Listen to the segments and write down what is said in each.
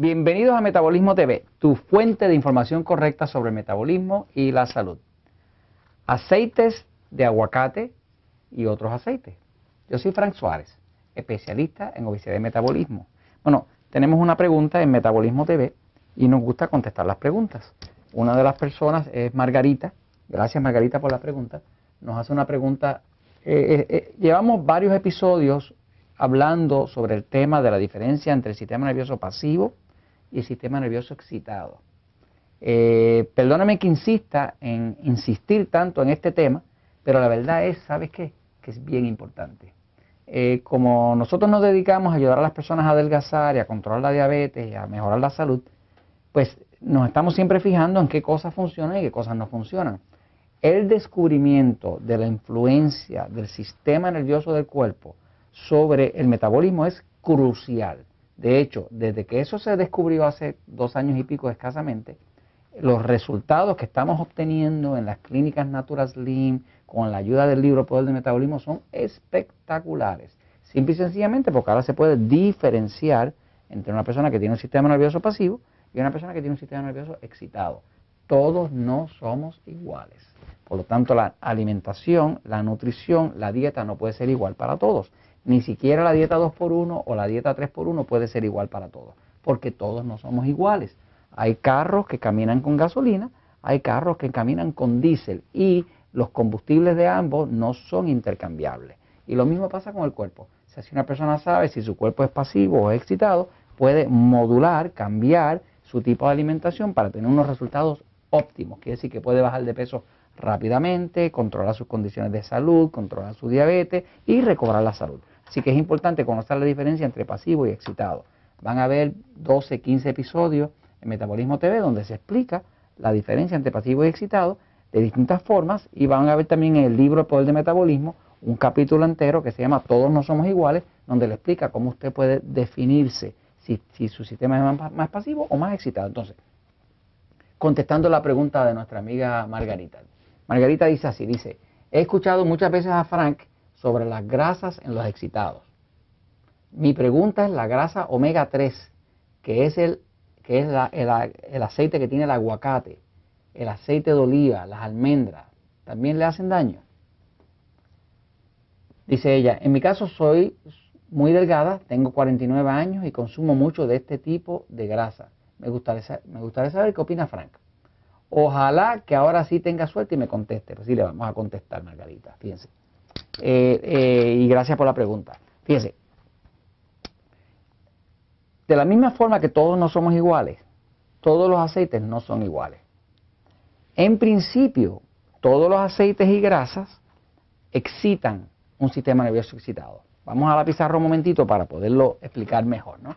Bienvenidos a Metabolismo TV, tu fuente de información correcta sobre el metabolismo y la salud. Aceites de aguacate y otros aceites. Yo soy Frank Suárez, especialista en obesidad y metabolismo. Bueno, tenemos una pregunta en Metabolismo TV y nos gusta contestar las preguntas. Una de las personas es Margarita. Gracias Margarita por la pregunta. Nos hace una pregunta. Eh, eh, eh, llevamos varios episodios hablando sobre el tema de la diferencia entre el sistema nervioso pasivo y el sistema nervioso excitado. Eh, perdóname que insista en insistir tanto en este tema, pero la verdad es, ¿sabes qué? Que es bien importante. Eh, como nosotros nos dedicamos a ayudar a las personas a adelgazar y a controlar la diabetes y a mejorar la salud, pues nos estamos siempre fijando en qué cosas funcionan y qué cosas no funcionan. El descubrimiento de la influencia del sistema nervioso del cuerpo sobre el metabolismo es crucial. De hecho, desde que eso se descubrió hace dos años y pico escasamente, los resultados que estamos obteniendo en las clínicas Natural Slim con la ayuda del libro Poder del Metabolismo son espectaculares. Simple y sencillamente porque ahora se puede diferenciar entre una persona que tiene un sistema nervioso pasivo y una persona que tiene un sistema nervioso excitado. Todos no somos iguales. Por lo tanto, la alimentación, la nutrición, la dieta no puede ser igual para todos. Ni siquiera la dieta 2x1 o la dieta 3x1 puede ser igual para todos, porque todos no somos iguales. Hay carros que caminan con gasolina, hay carros que caminan con diésel y los combustibles de ambos no son intercambiables. Y lo mismo pasa con el cuerpo. si una persona sabe si su cuerpo es pasivo o excitado, puede modular, cambiar su tipo de alimentación para tener unos resultados óptimos. Quiere decir que puede bajar de peso rápidamente, controlar sus condiciones de salud, controlar su diabetes y recobrar la salud. Así que es importante conocer la diferencia entre pasivo y excitado. Van a ver 12, 15 episodios en Metabolismo TV donde se explica la diferencia entre pasivo y excitado de distintas formas y van a ver también en el libro El Poder de Metabolismo un capítulo entero que se llama Todos no somos iguales, donde le explica cómo usted puede definirse si, su sistema es más, más pasivo o más excitado. Entonces, contestando la pregunta de nuestra amiga Margarita. Margarita dice así, dice, he escuchado muchas veces a Frank sobre las grasas en los excitados. Mi pregunta es la grasa omega 3, que es, el, que es el, aceite que tiene el aguacate, el aceite de oliva, las almendras, ¿también le hacen daño? Dice ella, en mi caso soy muy delgada, tengo 49 años y consumo mucho de este tipo de grasa. Me gustaría, me gustaría saber qué opina Frank. Ojalá que ahora sí tenga suerte y me conteste. Pues sí, le vamos a contestar, Margarita. Fíjense. Eh, eh, y gracias por la pregunta. Fíjense, de la misma forma que todos no somos iguales, todos los aceites no son iguales. En principio, todos los aceites y grasas excitan un sistema nervioso excitado. Vamos a la pizarra un momentito para poderlo explicar mejor. ¿no?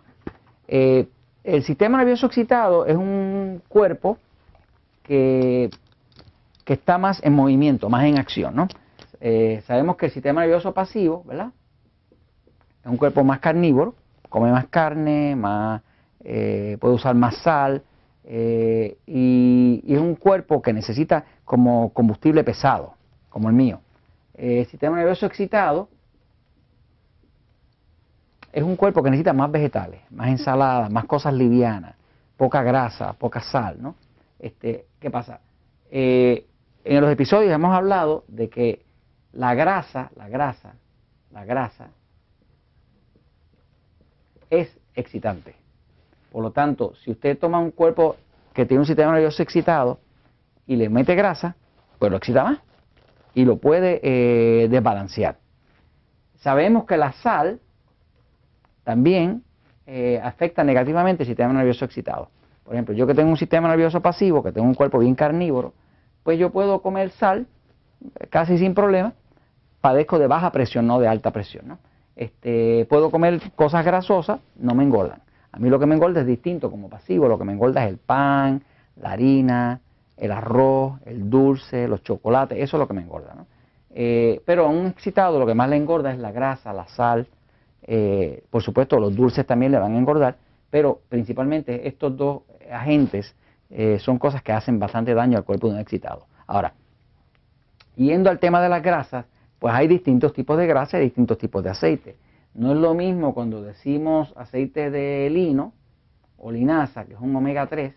Eh, el sistema nervioso excitado es un cuerpo que, que, está más en movimiento, más en acción. ¿no? Eh, sabemos que el sistema nervioso pasivo, ¿verdad? Es un cuerpo más carnívoro, come más carne, más, eh, puede usar más sal, eh, y, es un cuerpo que necesita como combustible pesado, como el mío. el sistema nervioso excitado es un cuerpo que necesita más vegetales, más ensaladas, más cosas livianas, poca grasa, poca sal, ¿no? Este, ¿Qué pasa? en los episodios hemos hablado de que la grasa, la grasa, la grasa es excitante. Por lo tanto, si usted toma un cuerpo que tiene un sistema nervioso excitado y le mete grasa, pues lo excita más y lo puede eh, desbalancear. Sabemos que la sal también eh, afecta negativamente el sistema nervioso excitado. Por ejemplo, yo que tengo un sistema nervioso pasivo, que tengo un cuerpo bien carnívoro, pues yo puedo comer sal casi sin problema padezco de baja presión, no de alta presión. ¿no? Este, puedo comer cosas grasosas, no me engordan. A mí lo que me engorda es distinto como pasivo, lo que me engorda es el pan, la harina, el arroz, el dulce, los chocolates, eso es lo que me engorda. ¿no? Eh, pero a un excitado lo que más le engorda es la grasa, la sal, eh, por supuesto los dulces también le van a engordar, pero principalmente estos dos agentes eh, son cosas que hacen bastante daño al cuerpo de un excitado. Ahora, yendo al tema de las grasas, pues hay distintos tipos de grasa y distintos tipos de aceite. No es lo mismo cuando decimos aceite de lino o linasa, que es un omega 3,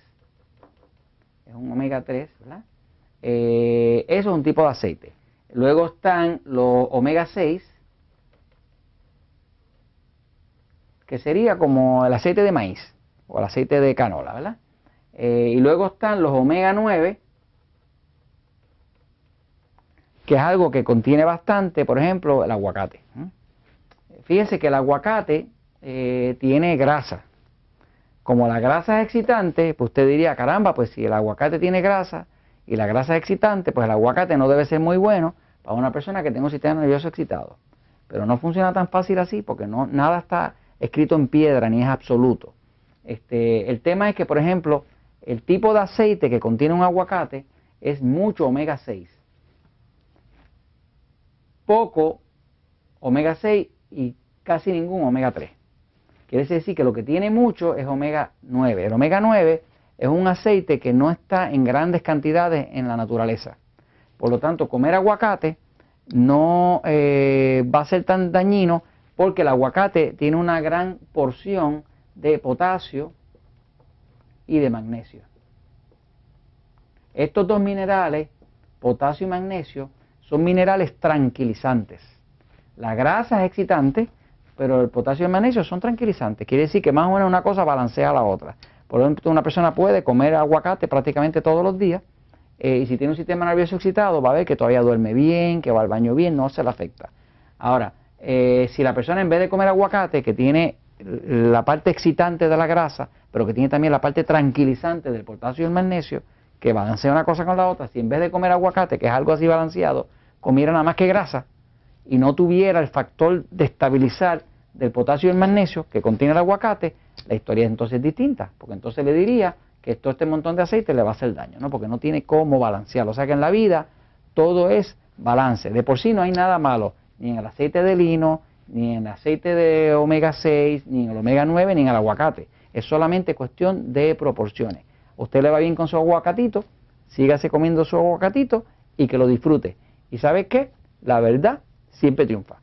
es un omega 3, ¿verdad? Eh, eso es un tipo de aceite. Luego están los omega 6, que sería como el aceite de maíz o el aceite de canola, ¿verdad? Eh, y luego están los omega 9, que es algo que contiene bastante, por ejemplo, el aguacate. Fíjense que el aguacate eh, tiene grasa. Como la grasa es excitante, pues usted diría, caramba, pues si el aguacate tiene grasa y la grasa es excitante, pues el aguacate no debe ser muy bueno para una persona que tenga un sistema nervioso excitado. Pero no funciona tan fácil así porque no, nada está escrito en piedra ni es absoluto. Este, el tema es que, por ejemplo, el tipo de aceite que contiene un aguacate es mucho omega 6. Poco omega 6 y casi ningún omega 3. Quiere decir que lo que tiene mucho es omega 9. El omega 9 es un aceite que no está en grandes cantidades en la naturaleza. Por lo tanto, comer aguacate no eh, va a ser tan dañino porque el aguacate tiene una gran porción de potasio y de magnesio. Estos dos minerales, potasio y magnesio, son minerales tranquilizantes. La grasa es excitante pero el potasio y el magnesio son tranquilizantes. Quiere decir que más o menos una cosa balancea a la otra. Por ejemplo, una persona puede comer aguacate prácticamente todos los días eh, y si tiene un sistema nervioso excitado va a ver que todavía duerme bien, que va al baño bien, no se le afecta. Ahora, eh, si la persona en vez de comer aguacate, que tiene la parte excitante de la grasa, pero que tiene también la parte tranquilizante del potasio y el magnesio, que balancea una cosa con la otra, si en vez de comer aguacate, que es algo así balanceado, comiera nada más que grasa, y no tuviera el factor de estabilizar del potasio y el magnesio que contiene el aguacate, la historia es entonces distinta, porque entonces le diría que todo este montón de aceite le va a hacer daño, ¿no? porque no tiene cómo balancearlo. O sea que en la vida todo es balance. De por sí no hay nada malo, ni en el aceite de lino, ni en el aceite de omega 6, ni en el omega 9, ni en el aguacate. Es solamente cuestión de proporciones. Usted le va bien con su aguacatito, sígase comiendo su aguacatito y que lo disfrute. ¿Y sabe qué? La verdad siempre triunfa.